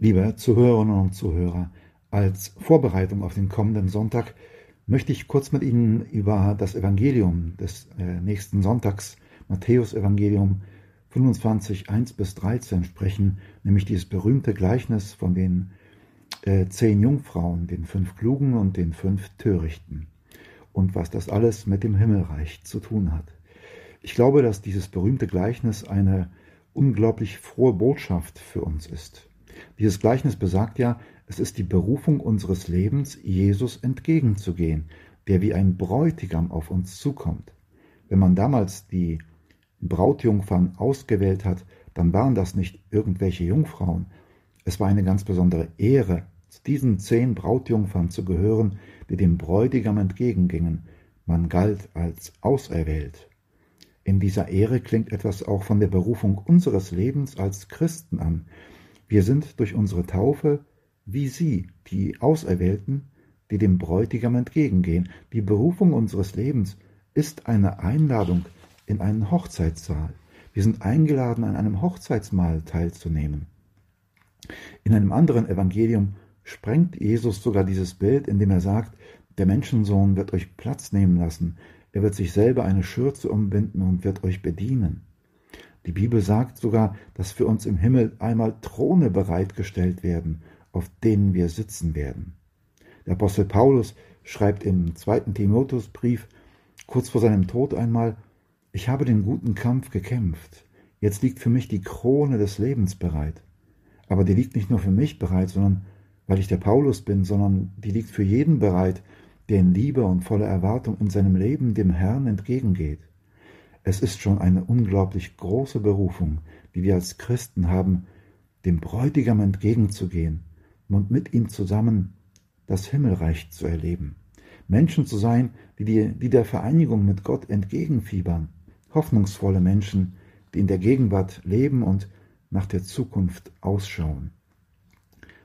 Liebe Zuhörerinnen und Zuhörer, als Vorbereitung auf den kommenden Sonntag möchte ich kurz mit Ihnen über das Evangelium des äh, nächsten Sonntags, Matthäus Evangelium 25, 1 bis 13 sprechen, nämlich dieses berühmte Gleichnis von den äh, zehn Jungfrauen, den fünf Klugen und den fünf Törichten und was das alles mit dem Himmelreich zu tun hat. Ich glaube, dass dieses berühmte Gleichnis eine unglaublich frohe Botschaft für uns ist. Dieses Gleichnis besagt ja, es ist die Berufung unseres Lebens, Jesus entgegenzugehen, der wie ein Bräutigam auf uns zukommt. Wenn man damals die Brautjungfern ausgewählt hat, dann waren das nicht irgendwelche Jungfrauen. Es war eine ganz besondere Ehre, zu diesen zehn Brautjungfern zu gehören, die dem Bräutigam entgegengingen. Man galt als auserwählt. In dieser Ehre klingt etwas auch von der Berufung unseres Lebens als Christen an. Wir sind durch unsere Taufe wie sie, die Auserwählten, die dem Bräutigam entgegengehen. Die Berufung unseres Lebens ist eine Einladung in einen Hochzeitssaal. Wir sind eingeladen, an einem Hochzeitsmahl teilzunehmen. In einem anderen Evangelium sprengt Jesus sogar dieses Bild, indem er sagt, der Menschensohn wird euch Platz nehmen lassen, er wird sich selber eine Schürze umbinden und wird euch bedienen. Die Bibel sagt sogar, dass für uns im Himmel einmal Throne bereitgestellt werden, auf denen wir sitzen werden. Der Apostel Paulus schreibt im zweiten Timotheusbrief kurz vor seinem Tod einmal, ich habe den guten Kampf gekämpft, jetzt liegt für mich die Krone des Lebens bereit. Aber die liegt nicht nur für mich bereit, sondern weil ich der Paulus bin, sondern die liegt für jeden bereit, der in Liebe und voller Erwartung in seinem Leben dem Herrn entgegengeht. Es ist schon eine unglaublich große Berufung, die wir als Christen haben, dem Bräutigam entgegenzugehen und mit ihm zusammen das Himmelreich zu erleben. Menschen zu sein, die, die, die der Vereinigung mit Gott entgegenfiebern. Hoffnungsvolle Menschen, die in der Gegenwart leben und nach der Zukunft ausschauen.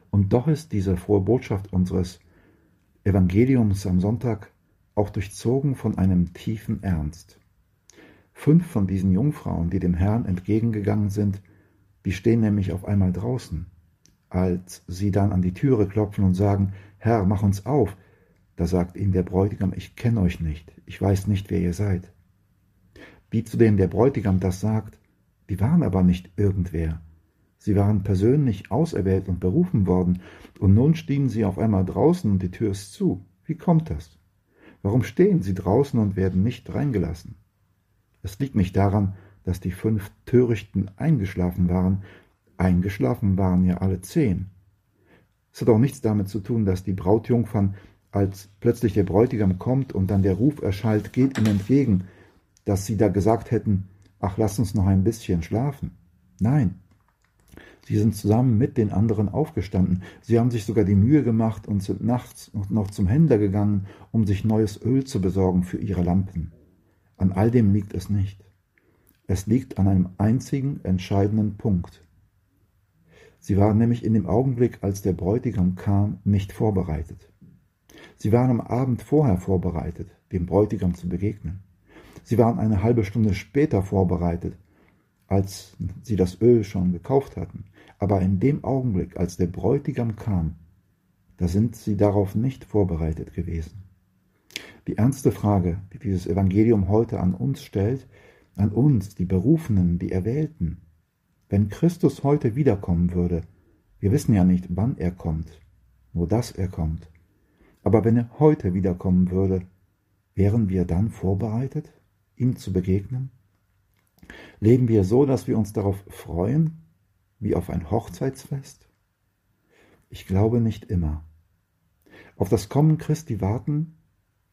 Und doch ist diese frohe Botschaft unseres Evangeliums am Sonntag auch durchzogen von einem tiefen Ernst. Fünf von diesen Jungfrauen, die dem Herrn entgegengegangen sind, die stehen nämlich auf einmal draußen. Als sie dann an die Türe klopfen und sagen, Herr, mach uns auf, da sagt ihnen der Bräutigam, ich kenne euch nicht, ich weiß nicht, wer ihr seid. Wie zu denen der Bräutigam das sagt, die waren aber nicht irgendwer. Sie waren persönlich auserwählt und berufen worden, und nun stehen sie auf einmal draußen und die Tür ist zu. Wie kommt das? Warum stehen sie draußen und werden nicht reingelassen? Es liegt nicht daran, dass die fünf Törichten eingeschlafen waren, eingeschlafen waren ja alle zehn. Es hat auch nichts damit zu tun, dass die Brautjungfern, als plötzlich der Bräutigam kommt und dann der Ruf erschallt, geht ihm entgegen, dass sie da gesagt hätten, ach, lass uns noch ein bisschen schlafen. Nein, Sie sind zusammen mit den anderen aufgestanden. Sie haben sich sogar die Mühe gemacht und sind nachts noch zum Händler gegangen, um sich neues Öl zu besorgen für ihre Lampen. An all dem liegt es nicht. Es liegt an einem einzigen entscheidenden Punkt. Sie waren nämlich in dem Augenblick, als der Bräutigam kam, nicht vorbereitet. Sie waren am Abend vorher vorbereitet, dem Bräutigam zu begegnen. Sie waren eine halbe Stunde später vorbereitet, als sie das Öl schon gekauft hatten. Aber in dem Augenblick, als der Bräutigam kam, da sind sie darauf nicht vorbereitet gewesen. Die ernste Frage, die dieses Evangelium heute an uns stellt, an uns, die Berufenen, die Erwählten, wenn Christus heute wiederkommen würde, wir wissen ja nicht, wann er kommt, nur dass er kommt, aber wenn er heute wiederkommen würde, wären wir dann vorbereitet, ihm zu begegnen? Leben wir so, dass wir uns darauf freuen, wie auf ein Hochzeitsfest? Ich glaube nicht immer. Auf das Kommen Christi warten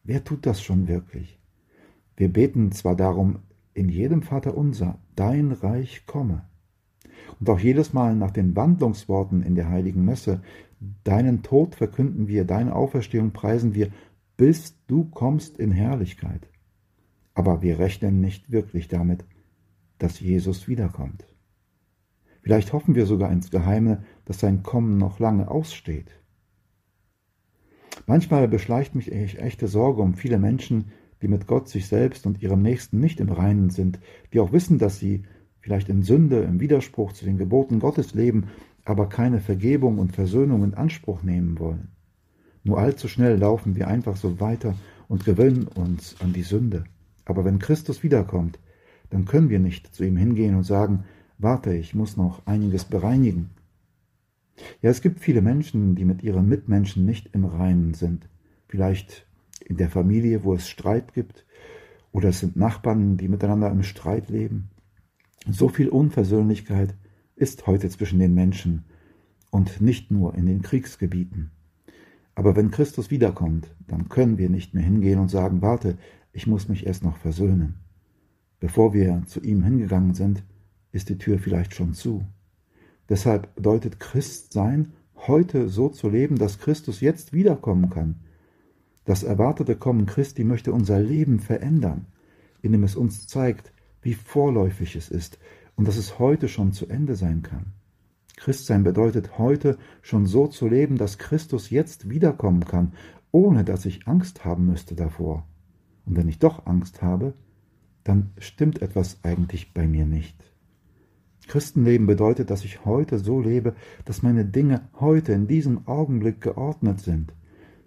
Wer tut das schon wirklich? Wir beten zwar darum in jedem Vater unser, dein Reich komme. Und auch jedes Mal nach den Wandlungsworten in der heiligen Messe, deinen Tod verkünden wir, deine Auferstehung preisen wir, bis du kommst in Herrlichkeit. Aber wir rechnen nicht wirklich damit, dass Jesus wiederkommt. Vielleicht hoffen wir sogar ins Geheime, dass sein Kommen noch lange aussteht. Manchmal beschleicht mich echte Sorge um viele Menschen, die mit Gott, sich selbst und ihrem Nächsten nicht im Reinen sind, die auch wissen, dass sie vielleicht in Sünde, im Widerspruch zu den Geboten Gottes leben, aber keine Vergebung und Versöhnung in Anspruch nehmen wollen. Nur allzu schnell laufen wir einfach so weiter und gewöhnen uns an die Sünde. Aber wenn Christus wiederkommt, dann können wir nicht zu ihm hingehen und sagen, warte, ich muss noch einiges bereinigen. Ja, es gibt viele Menschen, die mit ihren Mitmenschen nicht im Reinen sind. Vielleicht in der Familie, wo es Streit gibt, oder es sind Nachbarn, die miteinander im Streit leben. So viel Unversöhnlichkeit ist heute zwischen den Menschen und nicht nur in den Kriegsgebieten. Aber wenn Christus wiederkommt, dann können wir nicht mehr hingehen und sagen, warte, ich muss mich erst noch versöhnen. Bevor wir zu ihm hingegangen sind, ist die Tür vielleicht schon zu. Deshalb bedeutet Christsein, heute so zu leben, dass Christus jetzt wiederkommen kann. Das erwartete Kommen Christi möchte unser Leben verändern, indem es uns zeigt, wie vorläufig es ist und dass es heute schon zu Ende sein kann. Christsein bedeutet heute schon so zu leben, dass Christus jetzt wiederkommen kann, ohne dass ich Angst haben müsste davor. Und wenn ich doch Angst habe, dann stimmt etwas eigentlich bei mir nicht. Christenleben bedeutet, dass ich heute so lebe, dass meine Dinge heute in diesem Augenblick geordnet sind,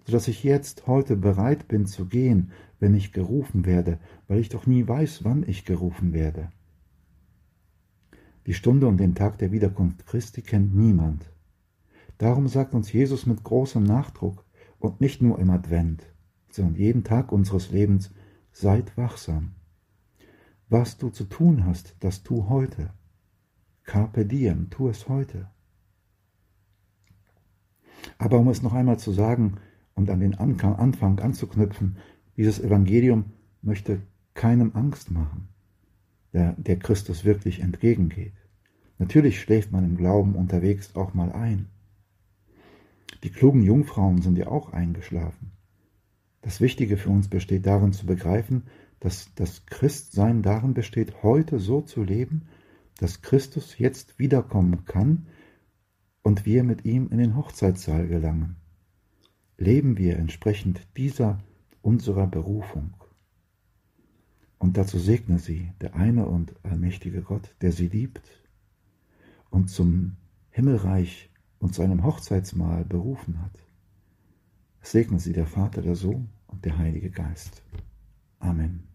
so dass ich jetzt heute bereit bin zu gehen, wenn ich gerufen werde, weil ich doch nie weiß, wann ich gerufen werde. Die Stunde und den Tag der Wiederkunft Christi kennt niemand. Darum sagt uns Jesus mit großem Nachdruck und nicht nur im Advent, sondern jeden Tag unseres Lebens, seid wachsam. Was du zu tun hast, das tu heute. Carpe diem, tu es heute. Aber um es noch einmal zu sagen und an den Anfang anzuknüpfen, dieses Evangelium möchte keinem Angst machen, der, der Christus wirklich entgegengeht. Natürlich schläft man im Glauben unterwegs auch mal ein. Die klugen Jungfrauen sind ja auch eingeschlafen. Das Wichtige für uns besteht darin zu begreifen, dass das Christsein darin besteht, heute so zu leben, dass Christus jetzt wiederkommen kann und wir mit ihm in den Hochzeitssaal gelangen. Leben wir entsprechend dieser unserer Berufung. Und dazu segne sie der eine und allmächtige Gott, der sie liebt und zum Himmelreich und zu einem Hochzeitsmahl berufen hat. segne sie der Vater, der Sohn und der Heilige Geist. Amen.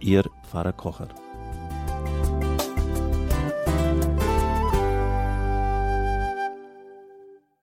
Ihr Pfarrer Kocher.